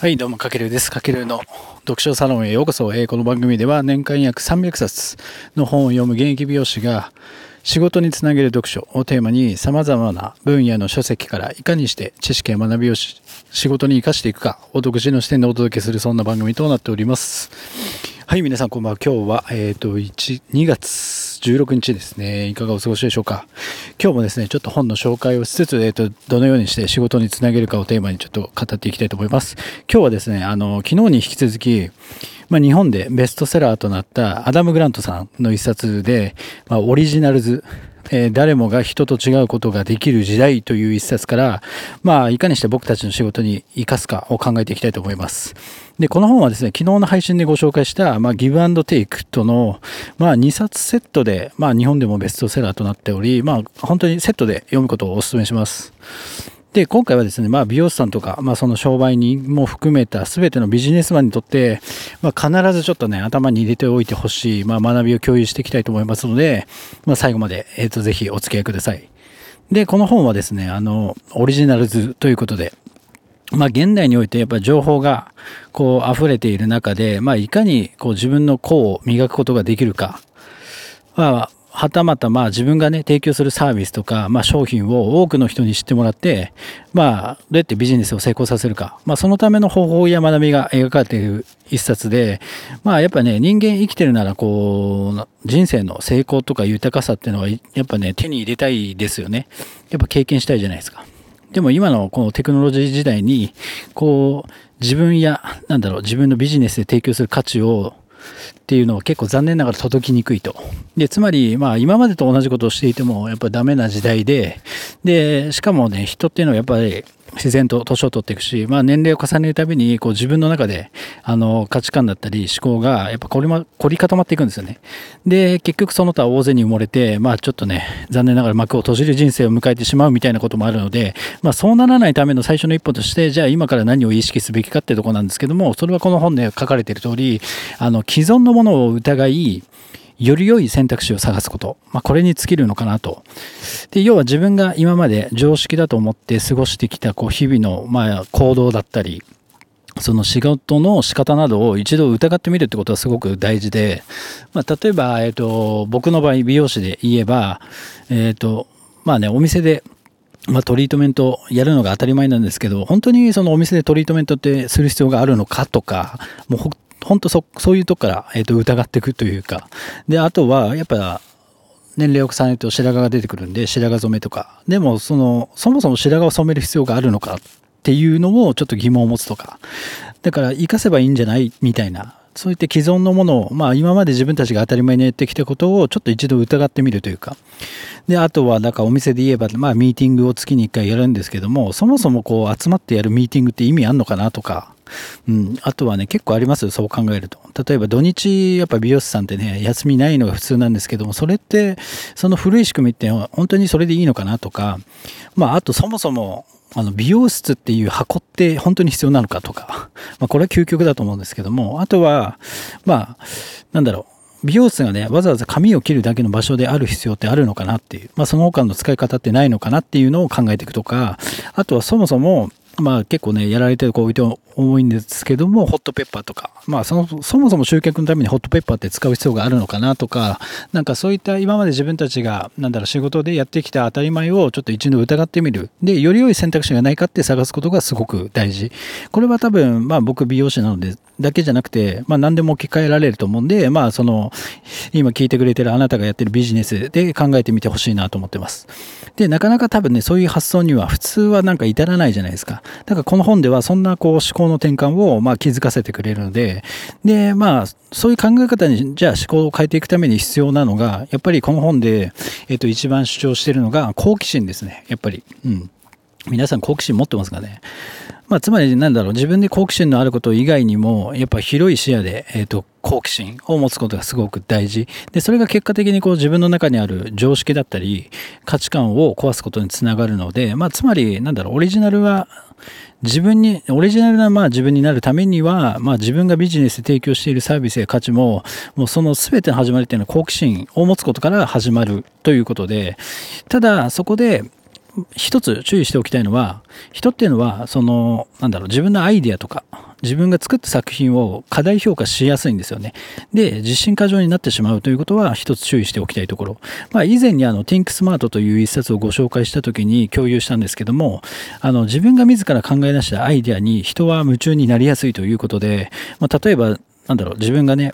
はい、どうも、かけるです。かけるの読書サロンへようこそ。えーこの番組では年間約300冊の本を読む現役美容師が仕事につなげる読書をテーマに様々な分野の書籍からいかにして知識や学びを仕事に生かしていくかを独自の視点でお届けするそんな番組となっております。はい、皆さんこんばんは。今日は、えっ、と、1、2月16日ですね。いかがお過ごしでしょうか。今日もですね、ちょっと本の紹介をしつつ、えっ、と、どのようにして仕事につなげるかをテーマにちょっと語っていきたいと思います。今日はですね、あの、昨日に引き続き、まあ、日本でベストセラーとなったアダム・グラントさんの一冊で、まあ、オリジナルズ、えー誰もが人と違うことができる時代という一冊から、まあ、いかにして僕たちの仕事に生かすかを考えていきたいと思います。で、この本はですね、昨日の配信でご紹介した、まあ、ギブアンドテイクとの、まあ、2冊セットで、まあ、日本でもベストセラーとなっており、まあ、本当にセットで読むことをお勧めします。で、今回はですね、まあ、美容師さんとか、まあ、その商売人も含めた全てのビジネスマンにとって、まあ、必ずちょっとね、頭に入れておいてほしい、まあ、学びを共有していきたいと思いますので、まあ、最後まで、えっ、と、ぜひお付き合いください。で、この本はですね、あの、オリジナルズということで、まあ、現代においてやっぱり情報がこう溢れている中で、まあ、いかにこう自分の個を磨くことができるか、まあ、はたまたまあ自分がね提供するサービスとか、まあ、商品を多くの人に知ってもらって、まあ、どうやってビジネスを成功させるか、まあ、そのための方法や学びが描かれている一冊で、まあ、やっぱね人間生きてるならこう人生の成功とか豊かさっていうのはやっぱね手に入れたいですよね。やっぱ経験したいじゃないですか。でも今のこのテクノロジー時代に、こう、自分や、なんだろう、自分のビジネスで提供する価値を、っていうのは結構残念ながら届きにくいと。で、つまり、まあ今までと同じことをしていても、やっぱりダメな時代で、で、しかもね、人っていうのはやっぱり自然と年を取っていくし、まあ年齢を重ねるたびに、こう自分の中で、あの、価値観だったり思考が、やっぱ凝り,、ま、凝り固まっていくんですよね。で、結局その他大勢に埋もれて、まあちょっとね、残念ながら幕を閉じる人生を迎えてしまうみたいなこともあるので、まあそうならないための最初の一歩として、じゃあ今から何を意識すべきかってとこなんですけども、それはこの本で書かれている通り、あの、既存のものを疑い、より良い選択肢を探すこと。まあ、これに尽きるのかなと。で、要は自分が今まで常識だと思って過ごしてきた、こう、日々の、まあ、行動だったり、その仕事の仕方などを一度疑ってみるってことはすごく大事で、まあ、例えば、えっ、と、僕の場合、美容師で言えば、えっ、と、まあね、お店で、まあ、トリートメントやるのが当たり前なんですけど、本当にそのお店でトリートメントってする必要があるのかとか、もう本当そそういうとこから、えー、と疑っていくというか、で、あとはやっぱ年齢を重ねると白髪が出てくるんで、白髪染めとか、でもその、そもそも白髪を染める必要があるのかっていうのをちょっと疑問を持つとか、だから生かせばいいんじゃないみたいな、そういった既存のものを、まあ今まで自分たちが当たり前にやってきたことをちょっと一度疑ってみるというか、で、あとは、だかお店で言えば、まあミーティングを月に1回やるんですけども、そもそもこう集まってやるミーティングって意味あんのかなとか、うん、あとはね、結構あります、そう考えると。例えば土日、やっぱ美容師さんってね、休みないのが普通なんですけども、それって、その古い仕組みって本当にそれでいいのかなとか、まあ、あとそもそも、あの美容室っていう箱って本当に必要なのかとか、まあ、これは究極だと思うんですけども、あとは、まあ、なんだろう、美容室がね、わざわざ髪を切るだけの場所である必要ってあるのかなっていう、まあ、その他の使い方ってないのかなっていうのを考えていくとか、あとはそもそも、まあ結構ね、やられてる子多いと思うんですけども、ホットペッパーとか、まあその、そもそも集客のためにホットペッパーって使う必要があるのかなとか、なんかそういった今まで自分たちが、なんだろう、仕事でやってきた当たり前をちょっと一度疑ってみる。で、より良い選択肢がないかって探すことがすごく大事。これは多分、まあ僕美容師なので、だけじゃなくて、まあ何でも置き換えられると思うんで、まあその、今聞いてくれてるあなたがやってるビジネスで考えてみてほしいなと思ってます。で、なかなか多分ね、そういう発想には普通はなんか至らないじゃないですか。だからこの本ではそんなこう思考の転換をまあ気づかせてくれるので、で、まあ、そういう考え方に、じゃあ思考を変えていくために必要なのが、やっぱりこの本で、えっと、一番主張しているのが好奇心ですね。やっぱり。うん。皆さん好奇心持ってますかね？まあ、つまりなんだろう、自分で好奇心のあること以外にも、やっぱ広い視野で、えっ、と、好奇心を持つことがすごく大事。で、それが結果的にこう自分の中にある常識だったり、価値観を壊すことにつながるので、まあ、つまり、なんだろう、オリジナルは、自分に、オリジナルなまあ自分になるためには、まあ自分がビジネスで提供しているサービスや価値も、もうその全ての始まりっていうのは好奇心を持つことから始まるということで、ただそこで、一つ注意しておきたいのは、人っていうのは、その、なんだろう、自分のアイデアとか、自分が作った作品を過大評価しやすいんですよね。で、自信過剰になってしまうということは一つ注意しておきたいところ。まあ、以前にあの、Think Smart という一冊をご紹介した時に共有したんですけども、あの、自分が自ら考え出したアイデアに人は夢中になりやすいということで、まあ、例えば、なんだろう、自分がね、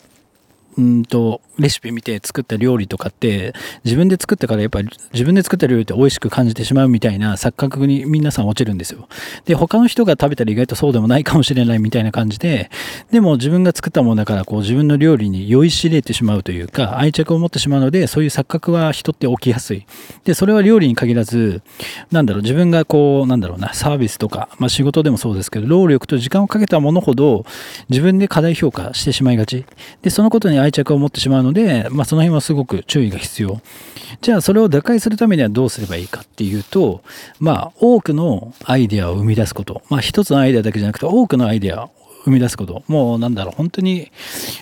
うんと、レシピ見て作った料理とかって、自分で作ったからやっぱり自分で作った料理って美味しく感じてしまうみたいな錯覚に皆さん落ちるんですよ。で、他の人が食べたら意外とそうでもないかもしれないみたいな感じで、でも自分が作ったものだからこう自分の料理に酔いしれてしまうというか、愛着を持ってしまうので、そういう錯覚は人って起きやすい。で、それは料理に限らず、なんだろう、自分がこう、なんだろうな、サービスとか、まあ仕事でもそうですけど、労力と時間をかけたものほど自分で過大評価してしまいがち。で、そのことに愛着を持ってしまうので、まあその辺はすごく注意が必要。じゃあそれを打開するためにはどうすればいいかっていうと、まあ多くのアイデアを生み出すこと。まあ一つのアイデアだけじゃなくて多くのアイデアを生み出すこと。もうなんだろう、本当に、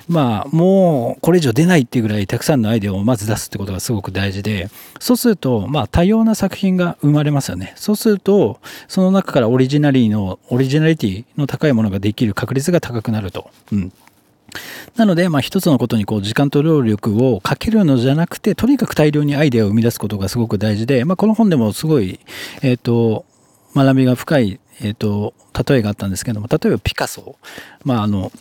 まあもうこれ以上出ないっていうぐらいたくさんのアイデアをまず出すってことがすごく大事で、そうすると、まあ多様な作品が生まれますよね。そうすると、その中からオリジナリーの、オリジナリティの高いものができる確率が高くなると。うん。なので、まあ、一つのことにこう時間と労力をかけるのじゃなくて、とにかく大量にアイデアを生み出すことがすごく大事で、まあ、この本でもすごい、えっ、ー、と、学びが深い、えっ、ー、と、例えがあったんですけども、例えばピカソ。まあ、あの、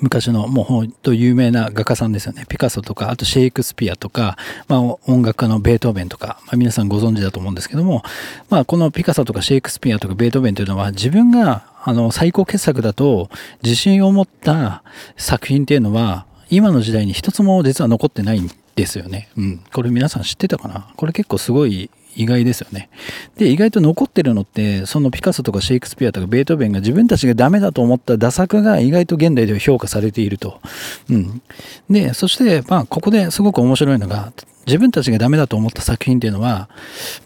昔のもう本当有名な画家さんですよね。ピカソとか、あとシェイクスピアとか、まあ音楽家のベートーベンとか、まあ皆さんご存知だと思うんですけども、まあこのピカソとかシェイクスピアとかベートーベンというのは自分があの最高傑作だと自信を持った作品っていうのは今の時代に一つも実は残ってないんですよね。うん。これ皆さん知ってたかな？これ結構すごい意外ですよね。で、意外と残ってるのって、そのピカソとかシェイクスピアとかベートーベンが自分たちがダメだと思った打作が意外と現代では評価されていると。うん。で、そして、まあ、ここですごく面白いのが、自分たちがダメだと思った作品っていうのは、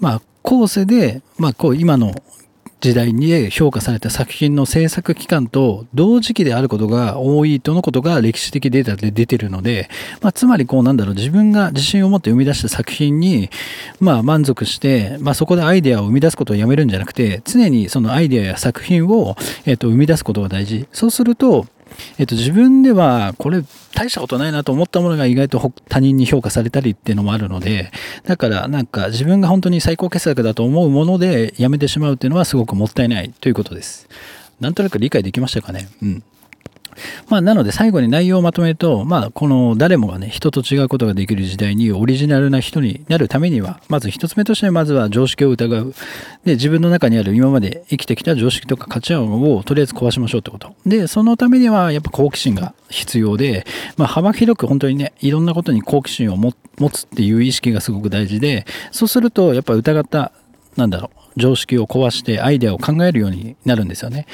まあ、後世で、まあ、こう、今の時代に評価された作品の制作期間と同時期であることが多いとのことが歴史的データで出てるので、まあ、つまりこうなんだろう、自分が自信を持って生み出した作品に、まあ満足して、まあそこでアイデアを生み出すことをやめるんじゃなくて、常にそのアイデアや作品を、えっと、生み出すことが大事。そうすると、えっと、自分ではこれ大したことないなと思ったものが意外と他人に評価されたりっていうのもあるので、だからなんか自分が本当に最高傑作だと思うものでやめてしまうっていうのはすごくもったいないということです。なんとなく理解できましたかね？うん。まあ、なので最後に内容をまとめると、まあ、この誰もがね、人と違うことができる時代にオリジナルな人になるためには、まず一つ目としてまずは常識を疑う。で、自分の中にある今まで生きてきた常識とか価値観をとりあえず壊しましょうってこと。で、そのためにはやっぱ好奇心が必要で、まあ、幅広く本当にね、いろんなことに好奇心を持つっていう意識がすごく大事で、そうするとやっぱ疑った、なんだろう、常識を壊してアイデアを考えるようになるんですよね。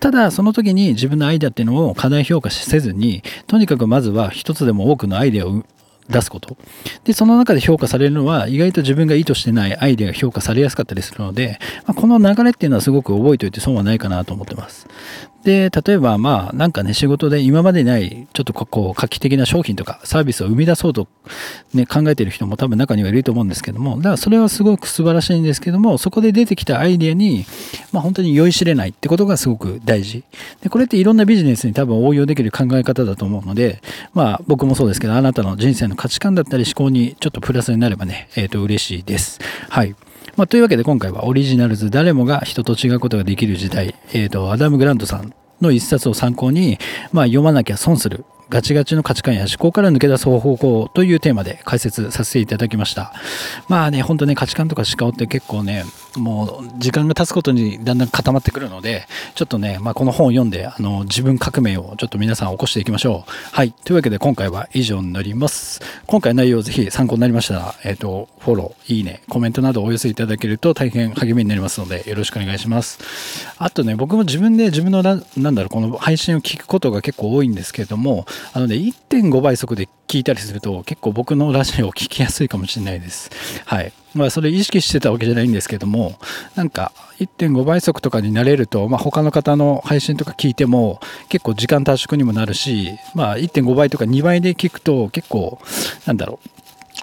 ただ、その時に自分のアイデアっていうのを過大評価せずに、とにかくまずは一つでも多くのアイデアを出すこと。で、その中で評価されるのは、意外と自分が意図してないアイデアが評価されやすかったりするので、まあ、この流れっていうのはすごく覚えておいて損はないかなと思ってます。で、例えばまあなんかね仕事で今までないちょっとこう画期的な商品とかサービスを生み出そうとね考えてる人も多分中にはいると思うんですけども、だからそれはすごく素晴らしいんですけども、そこで出てきたアイデアにまあ本当に酔いしれないってことがすごく大事。で、これっていろんなビジネスに多分応用できる考え方だと思うので、まあ僕もそうですけど、あなたの人生の価値観だったり思考にちょっとプラスになればね、えっ、ー、と嬉しいです。はい。まあ、というわけで今回はオリジナルズ誰もが人と違うことができる時代、えっ、ー、と、アダム・グラントさんの一冊を参考に、まあ、読まなきゃ損するガチガチの価値観や思考から抜け出す方法というテーマで解説させていただきました。まあね、ほんとね、価値観とか思考って結構ね、もう時間が経つことにだんだん固まってくるので、ちょっとね、まあこの本を読んで、あの、自分革命をちょっと皆さん起こしていきましょう。はい。というわけで今回は以上になります。今回内容ぜひ参考になりましたら、えっ、ー、と、フォロー、いいね、コメントなどお寄せいただけると大変励みになりますので、よろしくお願いします。あとね、僕も自分で自分のなんだろう、この配信を聞くことが結構多いんですけれども、あのね、1.5倍速で聞いたりすると結構僕のラジオを聞きやすいかもしれないです。はい。まあそれ意識してたわけじゃないんですけども、なんか1.5倍速とかになれると、まあ他の方の配信とか聞いても結構時間短縮にもなるし、まあ1.5倍とか2倍で聞くと結構、なんだろう、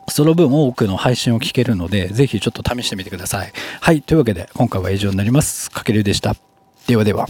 その分多くの配信を聞けるので、ぜひちょっと試してみてください。はい。というわけで、今回は以上になります。かけるでした。ではでは。